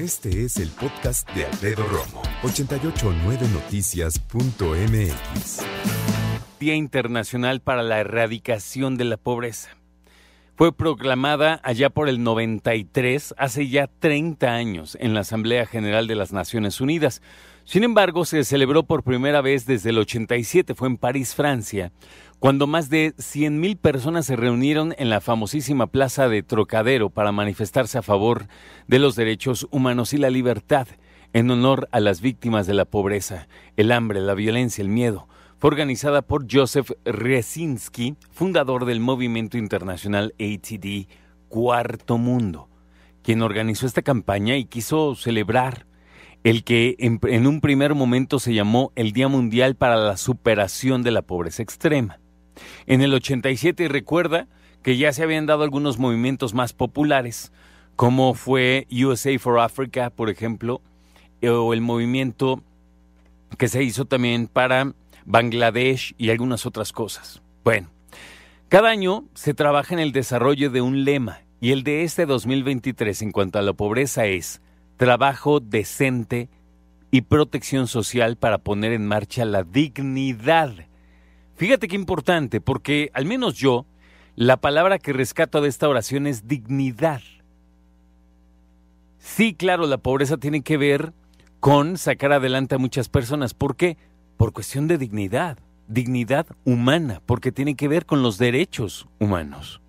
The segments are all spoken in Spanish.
Este es el podcast de Alfredo Romo, 889noticias.mx. Día Internacional para la Erradicación de la Pobreza. Fue proclamada allá por el 93, hace ya 30 años, en la Asamblea General de las Naciones Unidas. Sin embargo, se celebró por primera vez desde el 87, fue en París, Francia, cuando más de 100.000 personas se reunieron en la famosísima plaza de Trocadero para manifestarse a favor de los derechos humanos y la libertad, en honor a las víctimas de la pobreza, el hambre, la violencia, el miedo. Fue organizada por Joseph Resinski, fundador del movimiento internacional ATD Cuarto Mundo, quien organizó esta campaña y quiso celebrar el que en, en, un primer momento se llamó el Día Mundial para la Superación de la Pobreza Extrema. En el 87 recuerda que ya se habían dado algunos movimientos más populares, como fue USA for Africa, por ejemplo, o el movimiento que se hizo también para Bangladesh y algunas otras cosas. Bueno, cada año se trabaja en el desarrollo de un lema y el de este 2023 en cuanto a la pobreza es trabajo decente y protección social para poner en marcha la dignidad Fíjate qué importante, porque al menos yo, la palabra que rescato de esta oración es dignidad. Sí, claro, la pobreza tiene que ver con sacar adelante a muchas personas. ¿Por qué? Por cuestión de dignidad, dignidad humana, porque tiene que ver con los derechos humanos.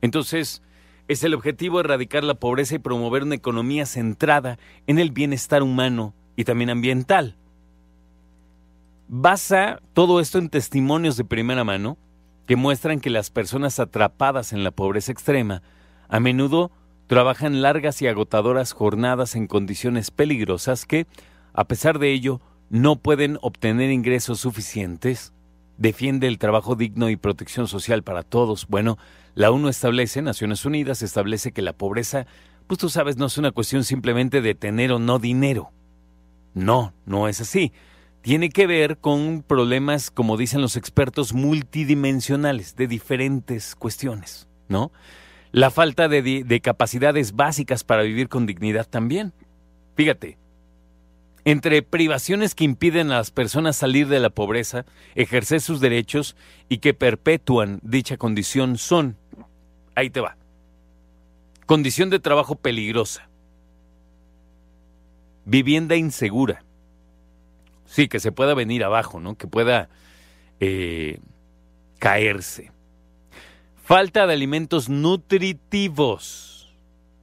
Entonces, es el objetivo erradicar la pobreza y promover una economía centrada en el bienestar humano y también ambiental basa todo esto en testimonios de primera mano que muestran que las personas atrapadas en la pobreza extrema a menudo trabajan largas y agotadoras jornadas en condiciones peligrosas que, a pesar de ello, no pueden obtener ingresos suficientes. Defiende el trabajo digno y protección social para todos. Bueno, la ONU establece, Naciones Unidas establece que la pobreza, pues tú sabes, no es una cuestión simplemente de tener o no dinero. No, no es así tiene que ver con problemas, como dicen los expertos, multidimensionales, de diferentes cuestiones, ¿no? La falta de, de, capacidades básicas para vivir con dignidad también. Fíjate, entre privaciones que impiden a las personas salir de la pobreza, ejercer sus derechos y que perpetúan dicha condición son, ahí te va, condición de trabajo peligrosa, vivienda insegura, Sí, que se pueda venir abajo, ¿no? Que pueda eh, caerse. Falta de alimentos nutritivos.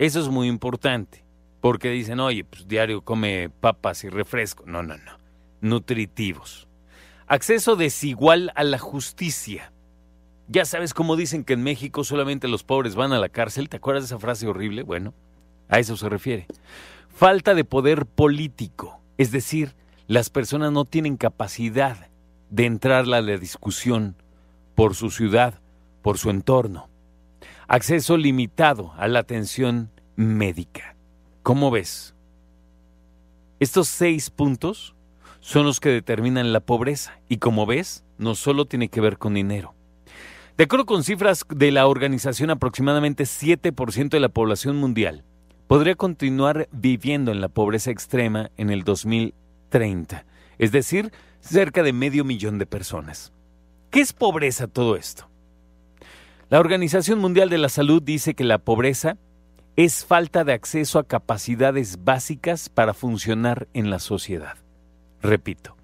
Eso es muy importante. Porque dicen, oye, pues diario come papas y refresco. No, no, no. Nutritivos. Acceso desigual a la justicia. Ya sabes cómo dicen que en México solamente los pobres van a la cárcel. ¿Te acuerdas de esa frase horrible? Bueno, a eso se refiere. Falta de poder político. Es decir, las personas no tienen capacidad de entrar a la discusión por su ciudad, por su entorno. Acceso limitado a la atención médica. ¿Cómo ves? Estos seis puntos son los que determinan la pobreza y como ves, no solo tiene que ver con dinero. De acuerdo con cifras de la organización, aproximadamente 7% de la población mundial podría continuar viviendo en la pobreza extrema en el 2000 30, es decir, cerca de medio millón de personas. ¿Qué es pobreza todo esto? La Organización Mundial de la Salud dice que la pobreza es falta de acceso a capacidades básicas para funcionar en la sociedad. Repito,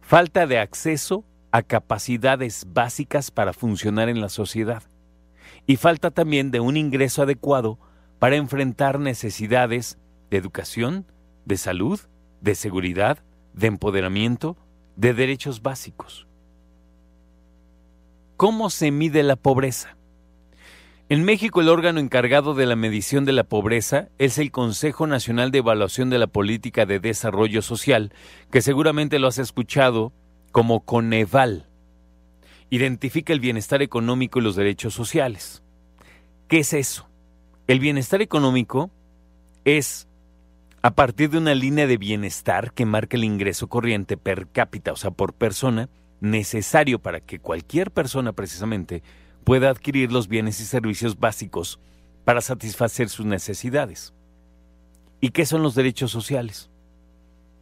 falta de acceso a capacidades básicas para funcionar en la sociedad. Y falta también de un ingreso adecuado para enfrentar necesidades de educación, de salud, de seguridad, de empoderamiento, de derechos básicos. ¿Cómo se mide la pobreza? En México el órgano encargado de la medición de la pobreza es el Consejo Nacional de Evaluación de la Política de Desarrollo Social, que seguramente lo has escuchado como Coneval. Identifica el bienestar económico y los derechos sociales. ¿Qué es eso? El bienestar económico es a partir de una línea de bienestar que marca el ingreso corriente per cápita, o sea, por persona, necesario para que cualquier persona precisamente pueda adquirir los bienes y servicios básicos para satisfacer sus necesidades. ¿Y qué son los derechos sociales?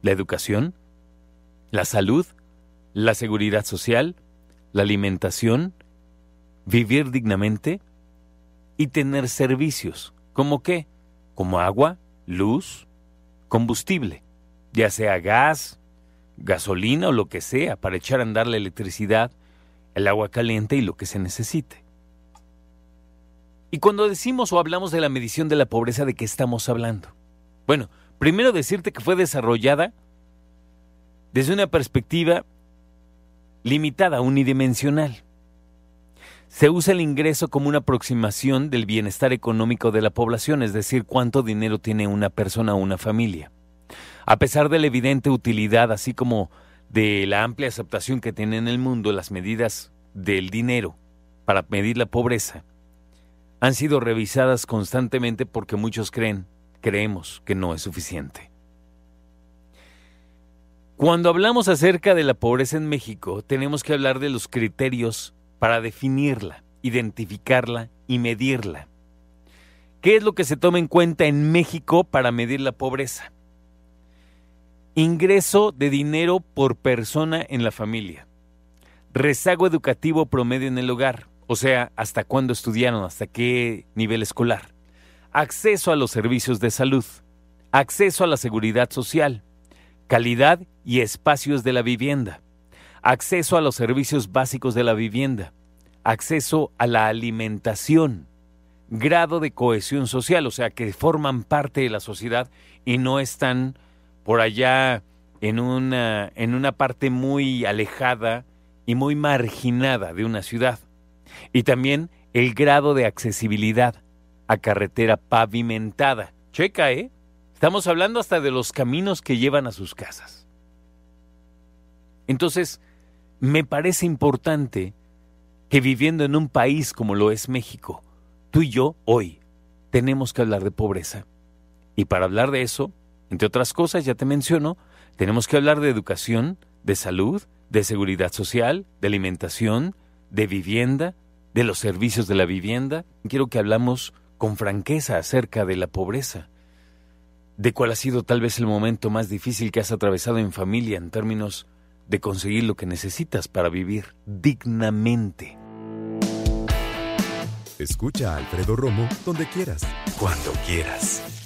La educación, la salud, la seguridad social, la alimentación, vivir dignamente y tener servicios. ¿Como qué? Como agua, luz, combustible, ya sea gas, gasolina o lo que sea para echar a andar la electricidad, el agua caliente y lo que se necesite. Y cuando decimos o hablamos de la medición de la pobreza, ¿de qué estamos hablando? Bueno, primero decirte que fue desarrollada desde una perspectiva limitada, unidimensional. Se usa el ingreso como una aproximación del bienestar económico de la población, es decir, cuánto dinero tiene una persona o una familia. A pesar de la evidente utilidad, así como de la amplia aceptación que tiene en el mundo las medidas del dinero para medir la pobreza, han sido revisadas constantemente porque muchos creen, creemos que no es suficiente. Cuando hablamos acerca de la pobreza en México, tenemos que hablar de los criterios para definirla, identificarla y medirla. ¿Qué es lo que se toma en cuenta en México para medir la pobreza? Ingreso de dinero por persona en la familia. Rezago educativo promedio en el hogar, o sea, hasta cuándo estudiaron, hasta qué nivel escolar. Acceso a los servicios de salud. Acceso a la seguridad social calidad y espacios de la vivienda, acceso a los servicios básicos de la vivienda, acceso a la alimentación, grado de cohesión social, o sea, que forman parte de la sociedad y no están por allá en una, en una parte muy alejada y muy marginada de una ciudad. Y también el grado de accesibilidad a carretera pavimentada. Checa, ¿eh? Estamos hablando hasta de los caminos que llevan a sus casas. Entonces, me parece importante que viviendo en un país como lo es México, tú y yo hoy tenemos que hablar de pobreza. Y para hablar de eso, entre otras cosas, ya te menciono, tenemos que hablar de educación, de salud, de seguridad social, de alimentación, de vivienda, de los servicios de la vivienda. Quiero que hablamos con franqueza acerca de la pobreza de cuál ha sido tal vez el momento más difícil que has atravesado en familia en términos de conseguir lo que necesitas para vivir dignamente. Escucha a Alfredo Romo donde quieras, cuando quieras.